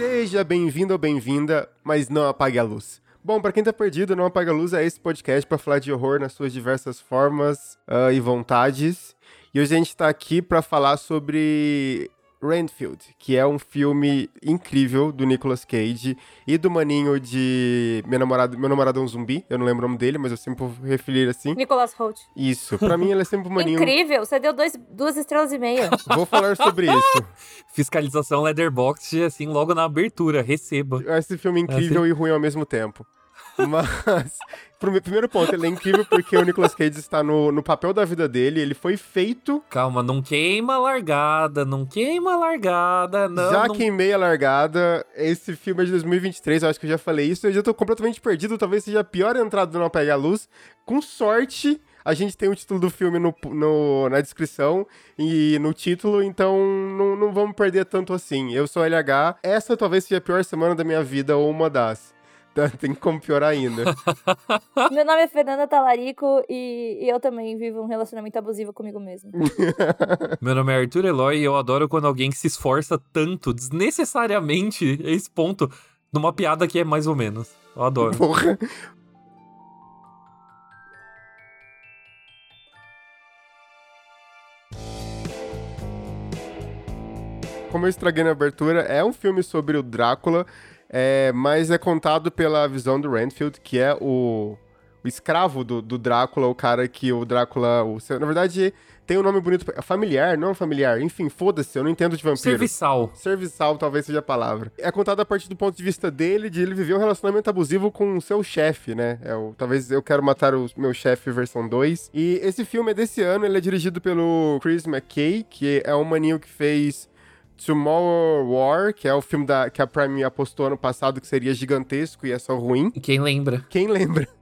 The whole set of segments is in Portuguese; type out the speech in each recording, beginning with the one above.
Seja bem-vindo ou bem-vinda, mas não apague a luz. Bom, para quem tá perdido, Não Apaga a Luz é esse podcast para falar de horror nas suas diversas formas uh, e vontades. E hoje a gente tá aqui para falar sobre Renfield, que é um filme incrível do Nicolas Cage e do maninho de Meu Namorado, Meu Namorado é um Zumbi, eu não lembro o nome dele, mas eu sempre vou referir assim. Nicolas Holt. Isso, pra mim ele é sempre um maninho... Incrível, você deu dois, duas estrelas e meia. vou falar sobre isso. Fiscalização Leatherbox, assim, logo na abertura, receba. Esse filme é incrível assim... e ruim ao mesmo tempo. Mas, primeiro ponto, ele é incrível porque o Nicolas Cage está no, no papel da vida dele, ele foi feito. Calma, não queima a largada, não queima a largada, não. Já não... queimei a largada. Esse filme é de 2023, eu acho que eu já falei isso. Eu já tô completamente perdido, talvez seja a pior entrada do Não Pega a Luz. Com sorte, a gente tem o título do filme no, no, na descrição e no título, então não, não vamos perder tanto assim. Eu sou LH, essa talvez seja a pior semana da minha vida ou uma das. Tá, tem como piorar ainda. Meu nome é Fernanda Talarico e, e, eu também vivo um relacionamento abusivo comigo mesmo. Meu nome é Arthur Eloy e eu adoro quando alguém se esforça tanto, desnecessariamente, a esse ponto, numa piada que é mais ou menos. Eu adoro. Porra. Como eu estraguei na abertura, é um filme sobre o Drácula é, mas é contado pela visão do Renfield, que é o, o escravo do, do, Drácula, o cara que o Drácula. O, na verdade, tem um nome bonito. Familiar, não familiar. Enfim, foda-se, eu não entendo de vampiro. Serviçal. Serviçal, talvez seja a palavra. É contado a partir do ponto de vista dele, de ele viver um relacionamento abusivo com o seu chefe, né? É o, talvez eu quero matar o meu chefe versão 2. E esse filme é desse ano, ele é dirigido pelo Chris McKay, que é um maninho que fez Tomorrow War, que é o filme da, que a Prime apostou ano passado que seria gigantesco e é só ruim. Quem lembra? Quem lembra?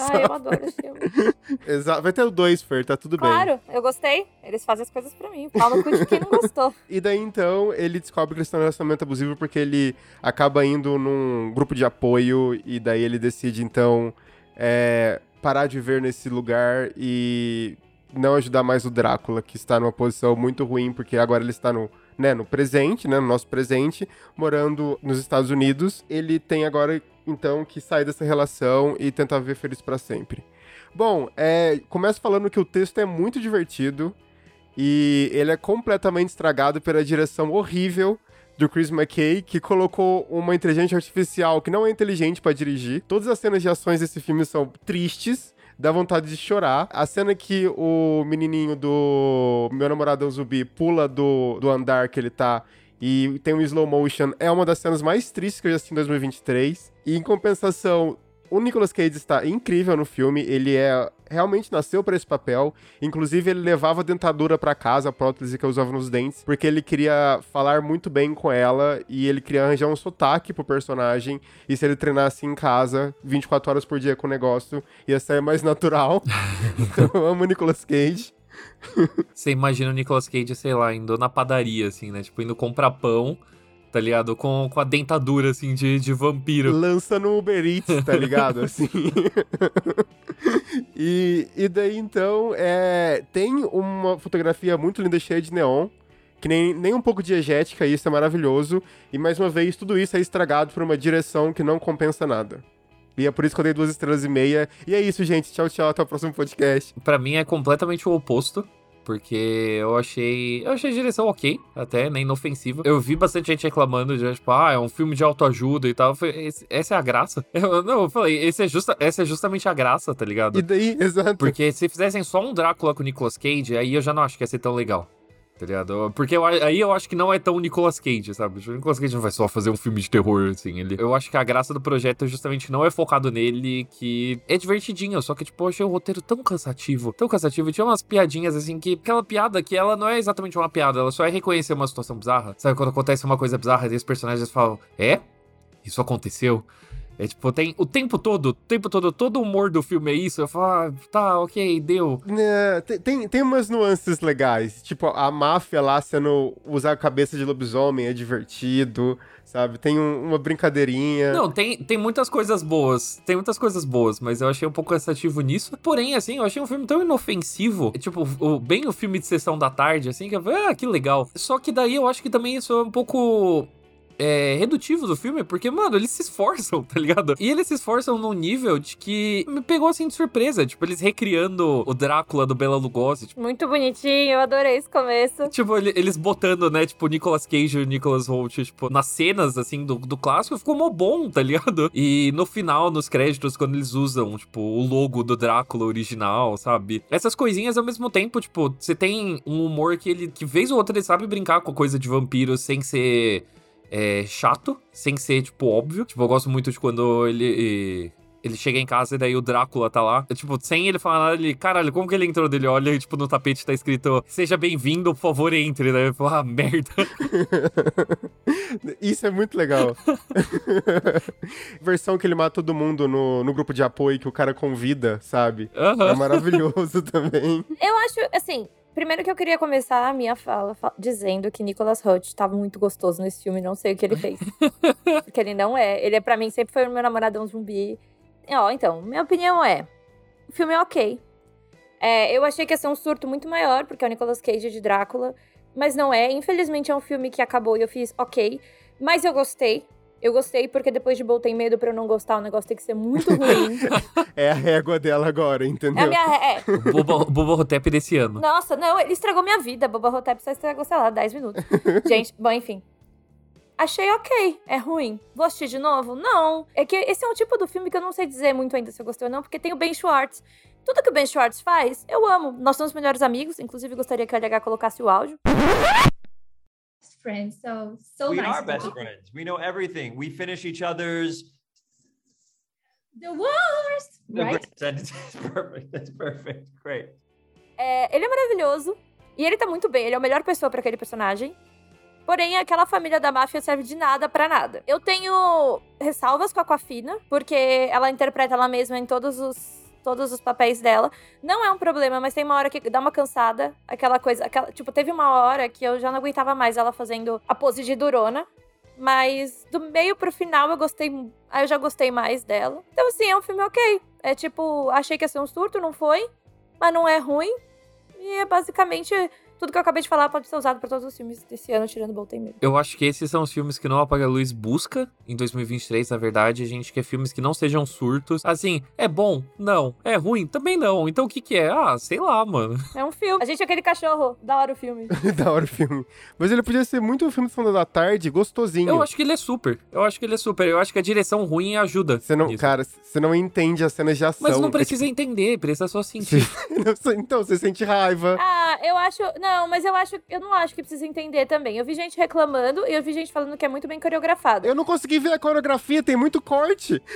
Ah, eu adoro esse filme. Exato. Vai ter o dois, Fer, tá tudo claro, bem. Claro, eu gostei. Eles fazem as coisas pra mim. Fala no cu de quem não gostou. e daí, então, ele descobre que eles estão em relacionamento abusivo porque ele acaba indo num grupo de apoio e daí ele decide, então, é, parar de viver nesse lugar e não ajudar mais o Drácula, que está numa posição muito ruim, porque agora ele está no né, no presente, né, no nosso presente, morando nos Estados Unidos, ele tem agora então que sair dessa relação e tentar viver feliz para sempre. Bom, é, começo falando que o texto é muito divertido e ele é completamente estragado pela direção horrível do Chris McKay, que colocou uma inteligência artificial que não é inteligente para dirigir. Todas as cenas de ações desse filme são tristes dá vontade de chorar. A cena que o menininho do meu namorado zumbi pula do, do andar que ele tá e tem um slow motion é uma das cenas mais tristes que eu já assisti em 2023. E em compensação, o Nicolas Cage está incrível no filme, ele é realmente nasceu para esse papel. Inclusive, ele levava a dentadura para casa, a prótese que eu usava nos dentes, porque ele queria falar muito bem com ela e ele queria arranjar um sotaque pro personagem. E se ele treinasse em casa 24 horas por dia com o negócio, ia sair mais natural. então, eu amo o Nicolas Cage. Você imagina o Nicolas Cage, sei lá, indo na padaria, assim, né? Tipo, indo comprar pão tá ligado? Com, com a dentadura, assim, de, de vampiro. Lança no Uber Eats, tá ligado? assim. e, e daí, então, é, tem uma fotografia muito linda, cheia de neon, que nem, nem um pouco diegética, isso é maravilhoso. E, mais uma vez, tudo isso é estragado por uma direção que não compensa nada. E é por isso que eu dei duas estrelas e meia. E é isso, gente. Tchau, tchau. Até o próximo podcast. Pra mim é completamente o oposto. Porque eu achei. Eu achei a direção ok, até, nem inofensiva. Eu vi bastante gente reclamando de, tipo, ah, é um filme de autoajuda e tal. Falei, essa é a graça. Eu, não, eu falei, esse é justa, essa é justamente a graça, tá ligado? E daí, exato. Porque se fizessem só um Drácula com o Nicolas Cage, aí eu já não acho que ia ser tão legal tá ligado? Porque eu, aí eu acho que não é tão Nicolas Cage, sabe? O Nicolas Cage não vai só fazer um filme de terror, assim. Ele, eu acho que a graça do projeto justamente não é focado nele, que é divertidinho, só que, tipo, eu achei o roteiro tão cansativo, tão cansativo. E tinha umas piadinhas, assim, que aquela piada que ela não é exatamente uma piada, ela só é reconhecer uma situação bizarra. Sabe, quando acontece uma coisa bizarra, e os personagens falam, é? Isso aconteceu? É tipo, tem o tempo todo, o tempo todo, todo o humor do filme é isso. Eu falo, ah, tá, ok, deu. É, tem, tem umas nuances legais. Tipo, a máfia lá sendo usar a cabeça de lobisomem é divertido, sabe? Tem um, uma brincadeirinha. Não, tem, tem muitas coisas boas. Tem muitas coisas boas, mas eu achei um pouco cansativo nisso. Porém, assim, eu achei um filme tão inofensivo. Tipo, o, bem o filme de sessão da tarde, assim, que eu falei, ah, que legal. Só que daí eu acho que também isso é um pouco é, redutivo do filme, porque, mano, eles se esforçam, tá ligado? E eles se esforçam num nível de que me pegou assim de surpresa. Tipo, eles recriando o Drácula do Bela Lugosi. Tipo, Muito bonitinho, eu adorei esse começo. tipo, ele- eles botando, né, tipo, Nicolas Cage e Nicolas Holt, tipo, nas cenas, assim, do, do clássico, ficou mó bom, tá ligado? E no final, nos créditos, quando eles usam, tipo, o logo do Drácula original, sabe? Essas coisinhas, ao mesmo tempo, tipo, você tem um humor que ele, que vez ou outra, ele sabe brincar com coisa de vampiro sem ser é, chato, sem ser, tipo, óbvio. Tipo, eu gosto muito de quando ele. Ele chega em casa e daí o Drácula tá lá. É, Tipo, sem ele falar nada, ele. Caralho, como que ele entrou dele? Olha, e, tipo, no tapete tá escrito: Seja bem-vindo, por favor, entre, né? Eu falo, ah, merda. Isso é muito legal. Versão que ele mata todo mundo no, no grupo de apoio que o cara convida, sabe? É maravilhoso também. Eu acho, assim, primeiro que eu queria começar a minha fala fa- dizendo que Nicholas Hoult estava muito gostoso nesse filme, não sei o que ele fez. Porque ele não é. Ele, pra mim, sempre foi o meu namoradão zumbi. Ó, então, minha opinião é: o filme é ok. É, eu achei que ia ser um surto muito maior, porque é o Nicolas Cage de Drácula. Mas não é. Infelizmente é um filme que acabou e eu fiz ok. Mas eu gostei. Eu gostei porque depois de Bolt tem medo pra eu não gostar, o negócio tem que ser muito ruim. É a régua dela agora, é entendeu? a minha. É, Boba, Boba Hotep desse ano. Nossa, não, ele estragou minha vida. Boba Hotep só estragou, sei lá, 10 minutos. Gente, bom, enfim. Achei ok, é ruim. Vou assistir de novo? Não. É que esse é um tipo do filme que eu não sei dizer muito ainda se eu gostei ou não, porque tem o Ben Schwartz. Tudo que o Ben Schwartz faz, eu amo. Nós somos melhores amigos, inclusive gostaria que o LH colocasse o áudio. Friends. So so we nice. are best friends. We know everything. We finish each other's. The worst, right? That's perfect. That's perfect. Great. É, ele é maravilhoso. E ele tá muito bem, ele é a melhor pessoa pra aquele personagem. Porém, aquela família da máfia serve de nada pra nada. Eu tenho ressalvas com a Aquafina, porque ela interpreta ela mesma em todos os, todos os papéis dela. Não é um problema, mas tem uma hora que dá uma cansada. Aquela coisa. Aquela, tipo, teve uma hora que eu já não aguentava mais ela fazendo a pose de durona. Mas do meio pro final eu gostei. Aí eu já gostei mais dela. Então, assim, é um filme ok. É tipo, achei que ia ser um surto, não foi. Mas não é ruim. E é basicamente tudo que eu acabei de falar pode ser usado pra todos os filmes desse ano, tirando Bolt Medo. Eu acho que esses são os filmes que não Apaga a Luz busca em 2023, na verdade. A gente quer filmes que não sejam surtos. Assim, é bom? Não. É ruim? Também não. Então o que que é? Ah, sei lá, mano. É um filme. A gente é aquele cachorro. Da hora o filme. da hora o filme. Mas ele podia ser muito um filme de Sessão da Tarde, gostosinho. Eu acho que ele é super. Eu acho que ele é super. Eu acho que a direção ruim ajuda. Você não, nisso. cara, você não entende as cenas de ação. Mas não É precisa entender, precisa só sentir. tipo- então, você sente raiva. Ah, eu acho. Não, mas eu acho. Eu não acho que precisa entender também. Eu vi gente reclamando e eu vi gente falando que é muito bem coreografado. Eu não consegui ver a coreografia, tem muito corte.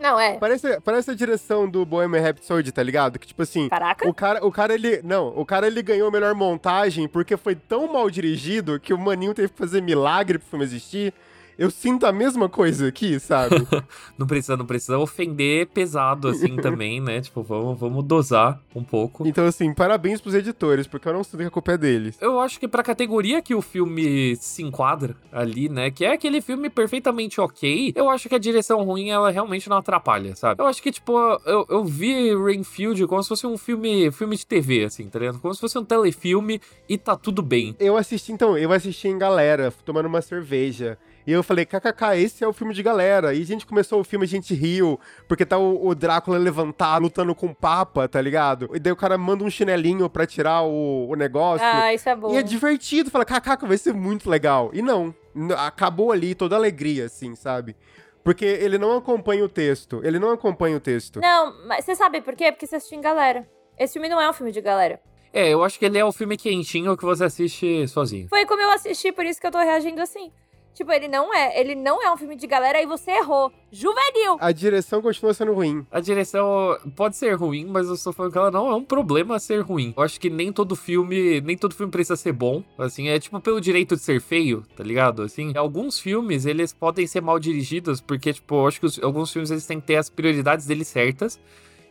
Não, é. Parece, parece a direção do Bohemian Rhapsody, tá ligado? Que tipo assim, Caraca. o cara, o cara ele, não, o cara ele ganhou a melhor montagem porque foi tão mal dirigido que o maninho teve que fazer milagre pro filme existir. Eu sinto a mesma coisa aqui, sabe? Não precisa, não precisa ofender pesado assim também, né? Tipo, vamos, vamos dosar um pouco. então assim, parabéns pros editores, porque eu não sinto que a culpa é deles. Eu acho que pra categoria que o filme se enquadra ali, né? Que é aquele filme perfeitamente ok, eu acho que a direção ruim, ela realmente não atrapalha, sabe? Eu acho que, tipo, eu, eu vi Rainfield como se fosse um filme, filme de TV, assim, tá ligado? Como se fosse um telefilme e tá tudo bem. Eu assisti, então, eu assisti em galera, tomando uma cerveja. E eu falei, kkk, esse é o filme de galera. E a gente começou o filme, a gente riu, porque tá o, o Drácula levantado, lutando com o Papa, tá ligado? E daí o cara manda um chinelinho pra tirar o, o negócio. Ah, isso é bom. E é divertido, fala, kkk, vai ser muito legal. E não, acabou ali toda a alegria, assim, sabe? Porque ele não acompanha o texto, ele não acompanha o texto. Não, mas você sabe por quê? Porque você assistiu em galera. Esse filme não é um filme de galera. É, eu acho que ele é o filme quentinho que você assiste sozinho. Foi como eu assisti, por isso que eu tô reagindo assim. Tipo, ele não é. Ele não é um filme de galera e você errou. Juvenil! A direção continua sendo ruim. A direção pode ser ruim, mas eu estou falando que ela não é um problema ser ruim. Eu acho que nem todo filme, nem todo filme precisa ser bom. Assim, é tipo pelo direito de ser feio, tá ligado? Assim, alguns filmes, eles podem ser mal dirigidos, porque, tipo, eu acho que os- alguns filmes eles têm que ter as prioridades deles certas.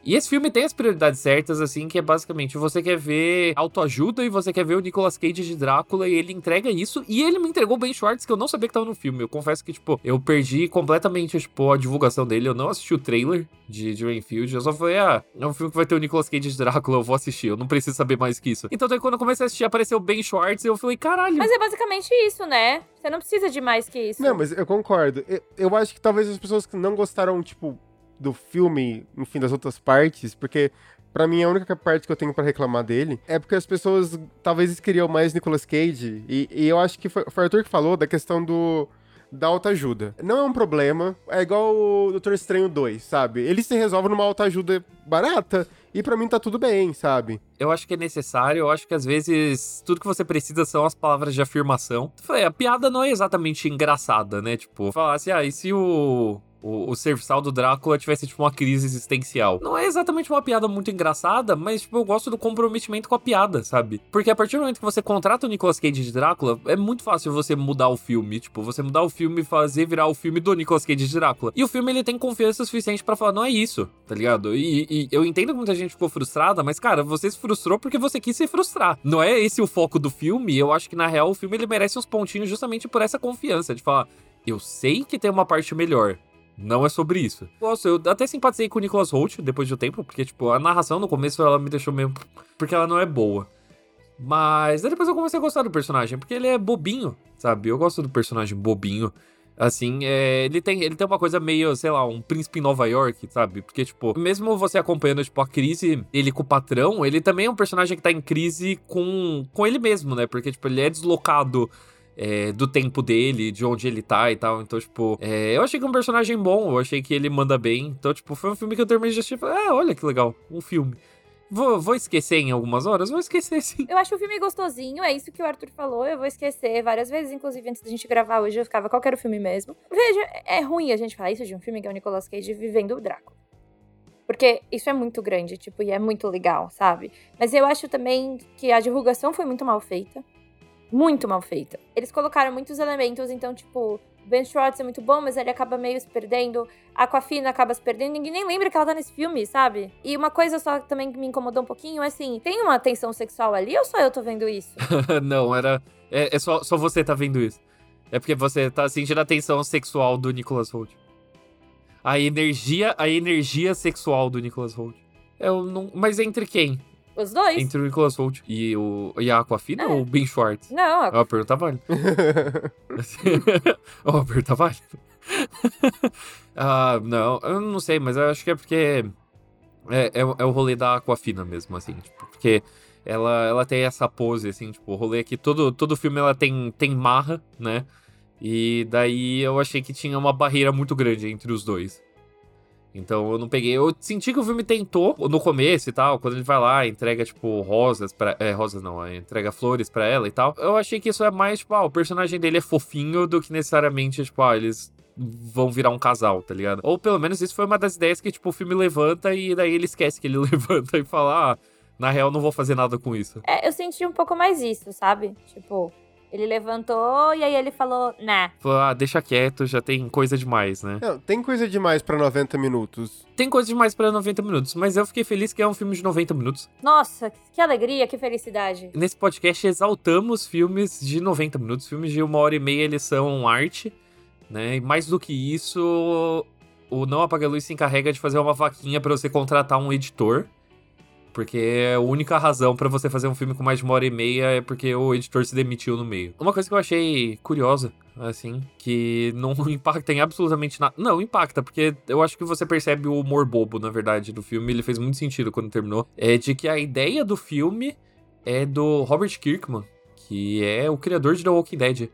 E esse filme tem as prioridades certas, assim, que é basicamente você quer ver autoajuda e você quer ver o Nicolas Cage de Drácula e ele entrega isso. E ele me entregou Ben Schwartz, que eu não sabia que tava no filme. Eu confesso que, tipo, eu perdi completamente, tipo, a divulgação dele. Eu não assisti o trailer de, de Rainfield. Eu só falei, ah, é um filme que vai ter o Nicolas Cage de Drácula, eu vou assistir. Eu não preciso saber mais que isso. Então, daí quando eu comecei a assistir, apareceu o Ben Schwartz e eu falei, caralho. Mas é basicamente isso, né? Você não precisa de mais que isso. Não, mas eu concordo. Eu, eu acho que talvez as pessoas que não gostaram, tipo, do filme, enfim, das outras partes, porque Pra mim, a única parte que eu tenho pra reclamar dele é porque as pessoas talvez queriam mais Nicolas Cage. E, e eu acho que foi, foi o Arthur que falou da questão do. Da autoajuda. Não é um problema. É igual o Doutor Estranho 2, sabe? Ele se resolve numa autoajuda barata. E pra mim tá tudo bem, sabe? Eu acho que é necessário, eu acho que às vezes tudo que você precisa são as palavras de afirmação. A piada não é exatamente engraçada, né? Tipo, falar assim, ah, e se o o, o serviçal do Drácula tivesse, tipo, uma crise existencial. Não é exatamente uma piada muito engraçada, mas, tipo, eu gosto do comprometimento com a piada, sabe? Porque a partir do momento que você contrata o Nicolas Cage de Drácula, é muito fácil você mudar o filme. Tipo, você mudar o filme e fazer virar o filme do Nicolas Cage de Drácula. E o filme, ele tem confiança suficiente para falar, não é isso, tá ligado? E, e, eu entendo que muita gente ficou frustrada, mas, cara, você se frustrou porque você quis se frustrar. Não é esse o foco do filme. Eu acho que, na real, o filme, ele merece uns pontinhos justamente por essa confiança, de falar, eu sei que tem uma parte melhor. Não é sobre isso. Nossa, eu até simpatizei com o Nicholas Holt depois de um tempo, porque, tipo, a narração no começo ela me deixou meio. Porque ela não é boa. Mas depois eu comecei a gostar do personagem, porque ele é bobinho, sabe? Eu gosto do personagem bobinho. Assim, é, ele, tem, ele tem uma coisa meio, sei lá, um príncipe em Nova York, sabe? Porque, tipo, mesmo você acompanhando, tipo, a crise ele com o patrão, ele também é um personagem que tá em crise com, com ele mesmo, né? Porque, tipo, ele é deslocado é, do tempo dele, de onde ele tá e tal. Então, tipo, é, eu achei que é um personagem bom, eu achei que ele manda bem. Então, tipo, foi um filme que eu terminei de assistir e falei, ah, olha que legal, um filme. Vou, vou esquecer em algumas horas? Vou esquecer sim. Eu acho o filme gostosinho, é isso que o Arthur falou. Eu vou esquecer várias vezes, inclusive antes da gente gravar hoje, eu ficava, qual era o filme mesmo? Veja, é ruim a gente falar isso de um filme que é o Nicolas Cage vivendo o Drácula. Porque isso é muito grande, tipo, e é muito legal, sabe? Mas eu acho também que a divulgação foi muito mal feita muito mal feita. Eles colocaram muitos elementos, então, tipo, Ben Schwartz é muito bom, mas ele acaba meio se perdendo. A Aquafina acaba se perdendo. Ninguém nem lembra que ela tá nesse filme, sabe? E uma coisa só também que me incomodou um pouquinho é assim: tem uma tensão sexual ali ou só eu tô vendo isso? Não, era. É, é, só, só você tá vendo isso. É porque você tá sentindo a tensão sexual do Nicholas Holt. A energia, a energia sexual do Nicholas Holt. Eu não, mas entre quem? Os dois. Entre o Nicholas Holt e, o, e a Aquafina é. ou o Ben Schwartz? Não, a... É uma pergunta válida. é pergunta válida. ah, não, eu não sei, mas eu acho que é porque é, é, é, o rolê da Aquafina mesmo, assim, tipo, porque ela, ela tem essa pose, assim, tipo, o rolê é que todo, todo filme ela tem, tem marra, né? E daí eu achei que tinha uma barreira muito grande entre os dois. Então eu não peguei. Eu senti que o filme tentou no começo e tal, quando ele vai lá, entrega, tipo, rosas para É, rosas não, é, entrega flores para ela e tal. Eu achei que isso é mais, tipo, ah, o personagem dele é fofinho do que necessariamente, tipo, ah, eles vão virar um casal, tá ligado? Ou pelo menos isso foi uma das ideias que, tipo, o filme levanta e daí ele esquece que ele levanta e fala, ah, na real não vou fazer nada com isso. É, eu senti um pouco mais isso, sabe? Tipo, ele levantou e aí ele falou, né. Falou, ah, deixa quieto, já tem coisa demais, né? Não, tem coisa demais para 90 minutos. Tem coisa demais para 90 minutos, mas eu fiquei feliz que é um filme de 90 minutos. Nossa, que alegria, que felicidade. Nesse podcast exaltamos filmes de 90 minutos. Filmes de uma hora e meia, eles são arte, né? E mais do que isso, o Não Apaga a Luz se encarrega de fazer uma vaquinha para você contratar um editor porque a única razão para você fazer um filme com mais de uma hora e meia é porque o editor se demitiu no meio. Uma coisa que eu achei curiosa, assim, que não impacta em absolutamente nada. Não, impacta, porque eu acho que você percebe o humor bobo, na verdade, do filme. Ele fez muito sentido quando terminou. É de que a ideia do filme é do Robert Kirkman, que é o criador de The Walking Dead.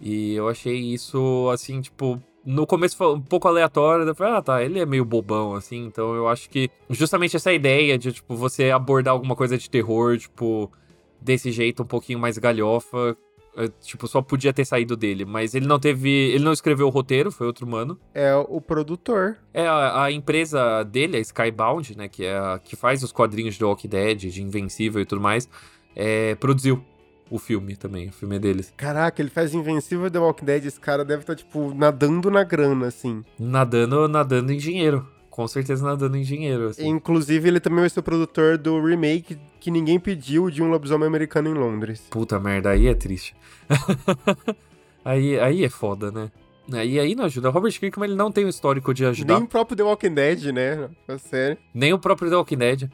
E eu achei isso, assim, tipo, no começo foi um pouco aleatório, eu falei, ah, tá, ele é meio bobão, assim, então eu acho que justamente essa ideia de, tipo, você abordar alguma coisa de terror, tipo, desse jeito um pouquinho mais galhofa, é, tipo, só podia ter saído dele, mas ele não teve, ele não escreveu o roteiro, foi outro mano. É o produtor. É, a, a empresa dele, a Skybound, né, que é a que faz os quadrinhos de Walking Dead, de Invencível e tudo mais, é, produziu o filme também, o filme é deles. Caraca, ele faz Invencível The Walking Dead, esse cara deve estar, tá, tipo, nadando na grana, assim. Nadando, nadando em dinheiro. Com certeza nadando em dinheiro, assim. Inclusive, ele também vai ser o produtor do remake que ninguém pediu de um lobisomem americano em Londres. Puta merda, aí é triste. aí, aí é foda, né? Aí, aí não ajuda. O Robert Kirkman ele não tem um histórico de ajudar. Nem o próprio The Walking Dead, né? A série. Nem o próprio The Walking Dead.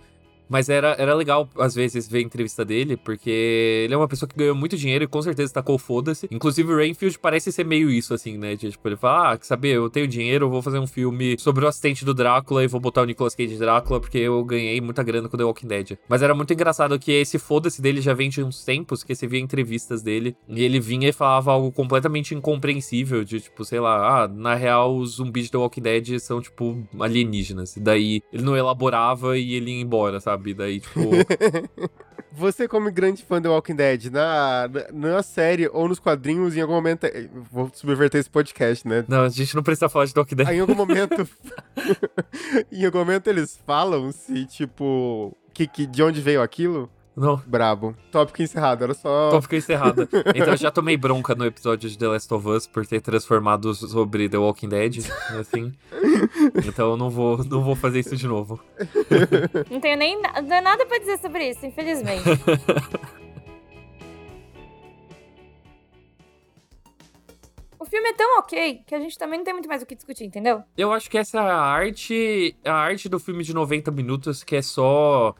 Mas era, era legal, às vezes, ver a entrevista dele, porque ele é uma pessoa que ganhou muito dinheiro e com certeza tacou foda-se. Inclusive, o Rainfield parece ser meio isso, assim, né? De, tipo, ele fala, ah, quer saber, eu tenho dinheiro, eu vou fazer um filme sobre o assistente do Drácula e vou botar o Nicolas Cage de Drácula, porque eu ganhei muita grana com The Walking Dead. Mas era muito engraçado que esse foda-se dele já vem de uns tempos, que você via entrevistas dele, e ele vinha e falava algo completamente incompreensível, de, tipo, sei lá, ah, na real, os zumbis de The Walking Dead são, tipo, alienígenas. E daí, ele não elaborava e ele ia embora, sabe? E daí, tipo... Você, como grande fã do Walking Dead, na, na, na série ou nos quadrinhos, em algum momento. eh, Vou subverter esse podcast, né? Não, a gente não precisa falar de Walking Dead. Aí, em algum momento. em algum momento eles falam se, tipo. Que, que, de onde veio aquilo? Não, Brabo. Tópico encerrado, era só. tópico encerrada. Então eu já tomei bronca no episódio de The Last of Us por ter transformado sobre The Walking Dead, assim. Então eu não vou, não vou fazer isso de novo. Não tenho nem nada pra dizer sobre isso, infelizmente. o filme é tão ok que a gente também não tem muito mais o que discutir, entendeu? Eu acho que essa arte, a arte do filme de 90 minutos que é só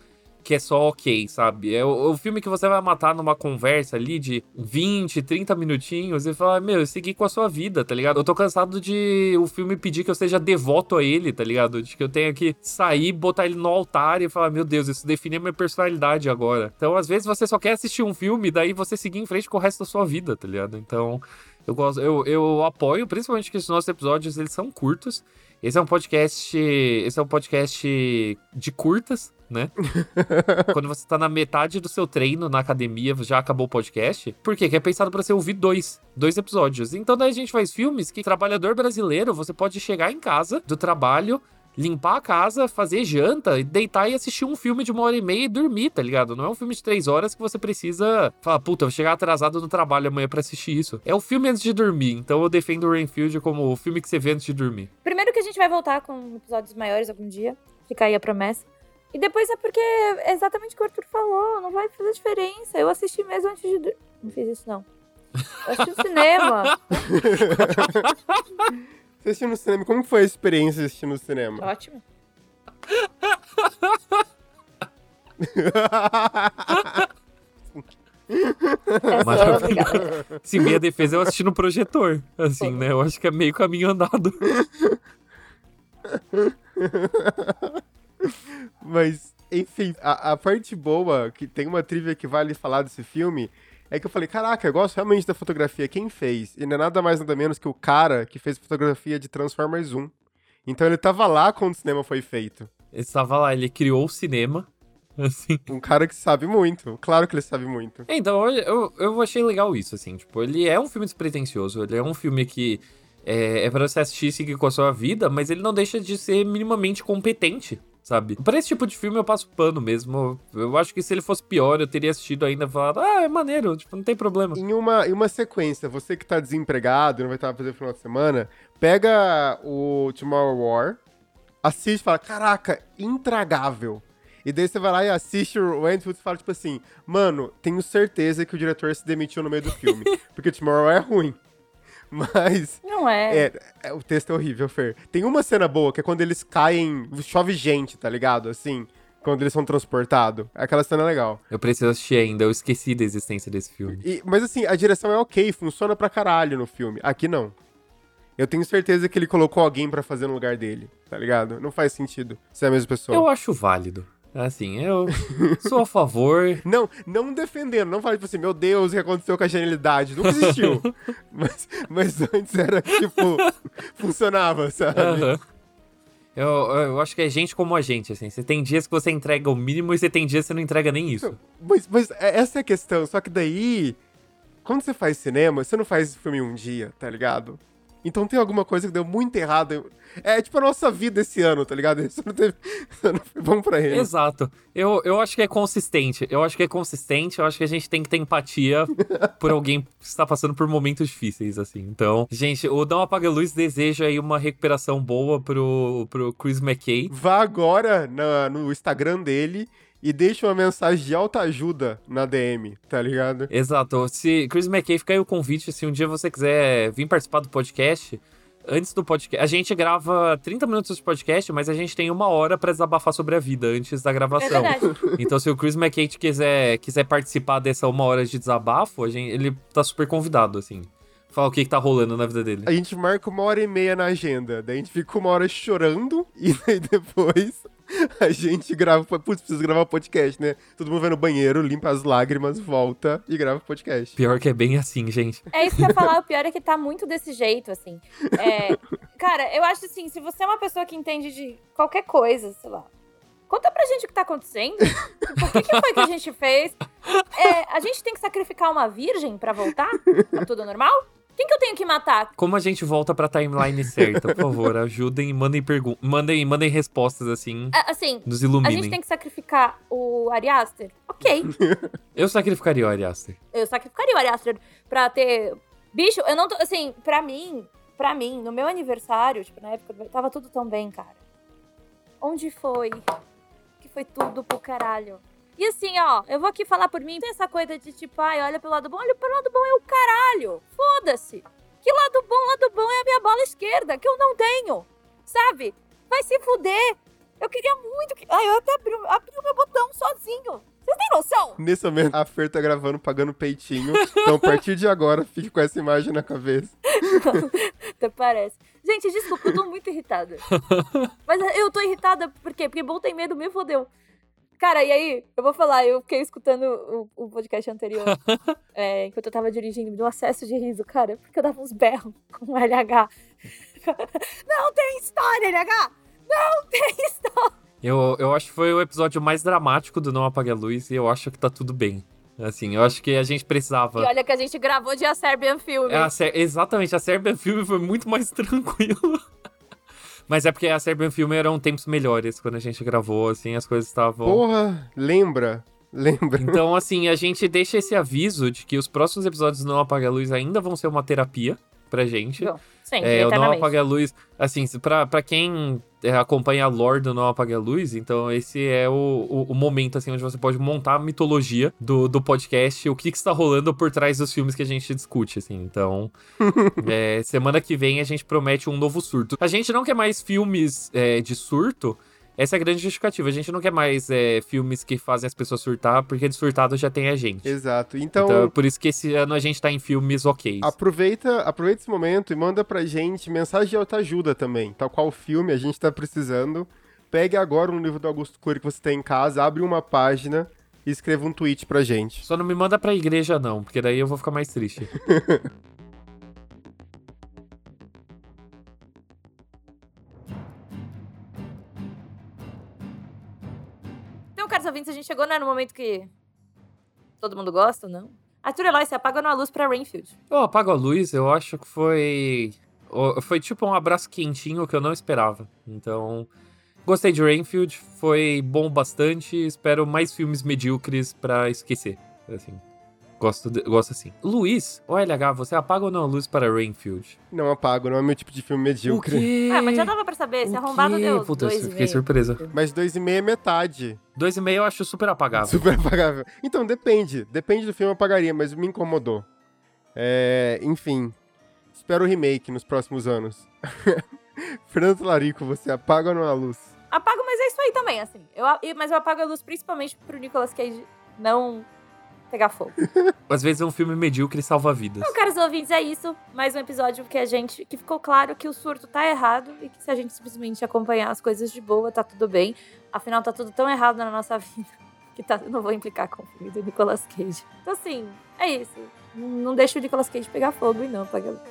que é só ok, sabe? É o, o filme que você vai matar numa conversa ali de 20, 30 minutinhos e falar, meu, seguir com a sua vida, tá ligado? Eu tô cansado de o filme pedir que eu seja devoto a ele, tá ligado? De que eu tenha que sair, botar ele no altar e falar, meu Deus, isso define a minha personalidade agora. Então, às vezes, você só quer assistir um filme, daí você seguir em frente com o resto da sua vida, tá ligado? Então, eu gosto, eu, eu apoio, principalmente que os nossos episódios eles são curtos. Esse é um podcast, esse é um podcast de curtas, né? Quando você tá na metade do seu treino na academia, já acabou o podcast. Por quê? Que é pensado pra você ouvir dois, dois episódios. Então daí a gente faz filmes que trabalhador brasileiro, você pode chegar em casa do trabalho, limpar a casa, fazer janta, deitar e assistir um filme de uma hora e meia e dormir, tá ligado? Não é um filme de três horas que você precisa falar, puta, vou chegar atrasado no trabalho amanhã pra assistir isso. É o filme antes de dormir, então eu defendo o Rainfield como o filme que você vê antes de dormir. Primeiro que a gente vai voltar com episódios maiores algum dia. Fica aí a promessa. E depois é porque é exatamente o que o Arthur falou. Não vai fazer diferença. Eu assisti mesmo antes de. Não fiz isso, não. Eu assisti no cinema. Você assistiu no cinema? Como foi a experiência de assistir no cinema? Ótimo. É só, Maravilha. obrigada. Se minha defesa eu assisti no projetor, assim, né? Eu acho que é meio caminho andado. Mas, enfim, a, a parte boa, que tem uma trivia que vale falar desse filme, é que eu falei, caraca, eu gosto realmente da fotografia. Quem fez? E não é nada mais nada menos que o cara que fez fotografia de Transformers 1. Então ele tava lá quando o cinema foi feito. Ele estava lá, ele criou o cinema, assim. Um cara que sabe muito. Claro que ele sabe muito. Então, eu, eu, eu achei legal isso, assim. Tipo, ele é um filme despretensioso, ele é um filme que é, é pra você assistir e seguir com a sua vida, mas ele não deixa de ser minimamente competente, sabe? Pra esse tipo de filme eu passo pano mesmo. Eu acho que se ele fosse pior, eu teria assistido ainda e falado, ah, é maneiro, tipo, não tem problema. Em uma, em uma sequência, você que tá desempregado e não vai estar fazendo final de semana, pega o Tomorrow War, assiste e fala, caraca, intragável. E daí você vai lá e assiste o Wentworth e fala, tipo assim, mano, tenho certeza que o diretor se demitiu no meio do filme. porque Tomorrow War é ruim. Mas Não é. é, é, o texto é horrível, Fer. Tem uma cena boa, que é quando eles caem, chove gente, tá ligado? Assim, quando eles são transportados. Aquela cena é legal. Eu preciso assistir ainda, eu esqueci da existência desse filme. E- mas assim, a direção é ok, funciona pra caralho no filme. Aqui não. Eu tenho certeza que ele colocou alguém pra fazer no lugar dele, tá ligado? Não faz sentido ser a mesma pessoa. Eu acho válido. Assim, eu sou a favor. Não, não defendendo, não fale tipo assim, meu Deus, o que aconteceu com a genialidade? Nunca existiu. mas, mas antes era, tipo, funcionava, sabe? Aham. Eu, eu acho que é gente como a gente, assim. Você tem dias que você entrega o mínimo e você tem dias que você não entrega nem isso. Mas, mas é- essa é a questão, só que daí, quando você faz cinema, você não faz filme um dia, tá ligado? Então tem alguma coisa que deu muito errado. É tipo a nossa vida esse ano, tá ligado? Isso não, teve... Não foi bom pra ele. Exato. Eu, eu acho que é consistente. Eu acho que é consistente. Eu acho que a gente tem que ter empatia por alguém que está passando por momentos difíceis, assim. Então, gente, o Não Apaga Luz deseja aí uma recuperação boa pro, pro Chris McKay. Vá agora na- no Instagram dele e deixe uma mensagem de alta ajuda na DM, tá ligado? Exato. Se Chris McKay fica aí o convite, se um dia você quiser vir participar do podcast, antes do podcast, a gente grava 30 minutos de podcast, mas a gente tem uma hora pra desabafar sobre a vida antes da É gravação. verdade. Então, se o Chris McKay quiser, quiser participar dessa uma hora de desabafo, a gente, ele tá super convidado, assim. Falar o que, que tá rolando na vida dele. A gente marca uma hora e meia na agenda, daí a gente fica uma hora chorando e daí depois a gente grava. Putz, preciso gravar podcast, né? Todo mundo vai no banheiro, limpa as lágrimas, volta e grava o podcast. Pior que é bem assim, gente. É isso que eu ia falar, o pior é que tá muito desse jeito, assim. É, cara, eu acho assim, se você é uma pessoa que entende de qualquer coisa, sei lá. Conta pra gente o que tá acontecendo. Por que, que foi que a gente fez? É, a gente tem que sacrificar uma virgem pra voltar? Tá tudo normal? Quem que eu tenho que matar? Como a gente volta pra timeline certa, por favor, ajudem e mandem perguntas. Mandem, mandem respostas, assim, É, assim, nos a iluminem. gente tem que sacrificar o Ari Aster? Ok. Eu sacrificaria o Ari Aster. Eu sacrificaria o Ari Aster pra ter. Bicho, eu não tô. Assim, pra mim, pra mim, no meu aniversário, tipo, na época, tava tudo tão bem, cara. Onde foi? Que foi tudo pro caralho. E assim, ó, eu vou aqui falar por mim, tem essa coisa de tipo, ai, olha pelo lado bom, olha pelo lado bom é o caralho. Foda-se. Que lado bom, lado bom é a minha bola esquerda, que eu não tenho. Sabe? Vai se fuder. Eu queria muito que. Ai, eu até abri, o- abri o meu botão sozinho. Vocês têm noção? Nesse momento, a Fer tá gravando pagando peitinho. Então, a partir de agora, fique com essa imagem na cabeça. Até parece. Gente, desculpa, eu tô muito irritada. Mas eu tô irritada por quê? Porque bom tem medo, me fodeu. Cara, e aí, eu vou falar, eu fiquei escutando o, o podcast anterior, é, enquanto eu tava dirigindo, me deu um acesso de riso, cara, porque eu dava uns berros com o LH. Não tem história, LH! Não tem história! Eu, eu acho que foi o episódio mais dramático do Não Apague a Luz e eu acho que tá tudo bem. Assim, eu acho que a gente precisava. E olha que a gente gravou de A Serbian Film. É, a Ser- exatamente, a Serbian Film foi muito mais tranquilo. Mas é porque a Serbian Film eram tempos melhores quando a gente gravou, assim, as coisas estavam. Porra, lembra? Lembra? Então, assim, a gente deixa esse aviso de que os próximos episódios do Não Apaga a Luz ainda vão ser uma terapia pra gente. Bom, Sempre, É, o Não. Apaga a Luz, assim, pra, pra quem é, acompanha a lore do Não Apaga a Luz, então esse é o, o, o momento, assim, onde você pode montar a mitologia do, do podcast, o que que está rolando por trás dos filmes que a gente discute, assim. Então, é, semana que vem a gente promete um novo surto. A gente não quer mais filmes é, de surto, essa é a grande justificativa. A gente não quer mais é, filmes que fazem as pessoas surtar, porque de surtado já tem a gente. Exato. Então, Então, por isso que esse ano a gente tá em filmes ok. aproveita, aproveita esse momento e manda pra gente mensagem de autoajuda também. Tal qual filme a gente tá precisando. Pegue agora um livro do Augusto Cury que você tem em casa, abre uma página e escreva um tweet pra gente. Só não me manda pra igreja, não, porque daí eu vou ficar mais triste. chegou né, no momento que todo mundo gosta, não? Arthur Eloy, você apaga uma luz pra Rainfield. Eu apago a luz, eu acho que foi. Foi tipo um abraço quentinho que eu não esperava. Então. Gostei de Rainfield, foi bom bastante. Espero mais filmes medíocres pra esquecer. Assim. Gosto, de- gosto assim. Luiz, o LH, você apaga ou não a luz para Rainfield? Não apago, não é meu tipo de filme medíocre. quê? Ah, mas já dava pra saber, O arrombado deu Puta, dois eu e fiquei meio. surpresa. Mas dois e meio é metade. Dois e meio eu acho super apagável. Super apagável. Então, depende. Depende do filme eu apagaria, mas me incomodou. É, enfim. Espero o remake nos próximos anos. Fernando Larico, você apaga ou não a luz? Apago, mas é isso aí também, assim. Eu, mas eu apago a luz principalmente pro Nicolas Cage não pegar fogo. Às vezes é um filme medíocre e salva vidas. Então, caros ouvintes, é isso. Mais um episódio que a gente. que ficou claro que o surto tá errado e que se a gente simplesmente acompanhar as coisas de boa, tá tudo bem. Afinal, tá tudo tão errado na nossa vida que tá, não vou implicar com o filme do Nicolas Cage. Então, assim, é isso. Não deixa o Nicolas Cage pegar fogo e não apaga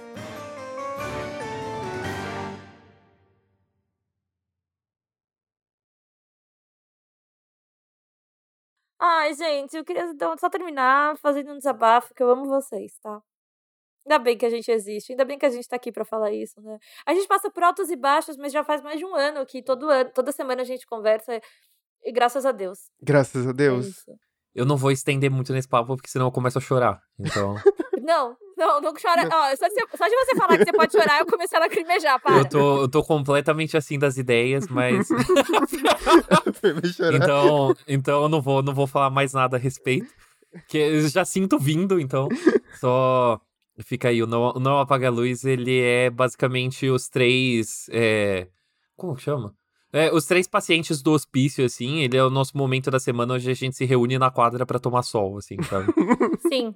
Ai, gente, eu queria então, só terminar fazendo um desabafo, que eu amo vocês, tá? Ainda bem que a gente existe, ainda bem que a gente tá aqui pra falar isso, né? A gente passa por altos e baixos, mas já faz mais de um ano que todo ano, toda semana a gente conversa e graças a Deus. Graças a É Deus. isso. Eu não vou estender muito nesse papo, porque senão eu começo a chorar. Então, Não, não, não chora. Ó, só, de- só de você falar que você pode chorar, eu comecei a lacrimejar, para. eu tô, eu tô completamente assim das ideias, mas. Então, então eu não vou, não vou falar mais nada a respeito. Que eu já sinto vindo, então. Só fica aí. O Não, o não Apaga a Luz, ele é basicamente os três. é, Como que chama? É, os três pacientes do hospício, assim. Ele é o nosso momento da semana onde a gente se reúne na quadra pra tomar sol, assim, sabe? Sim.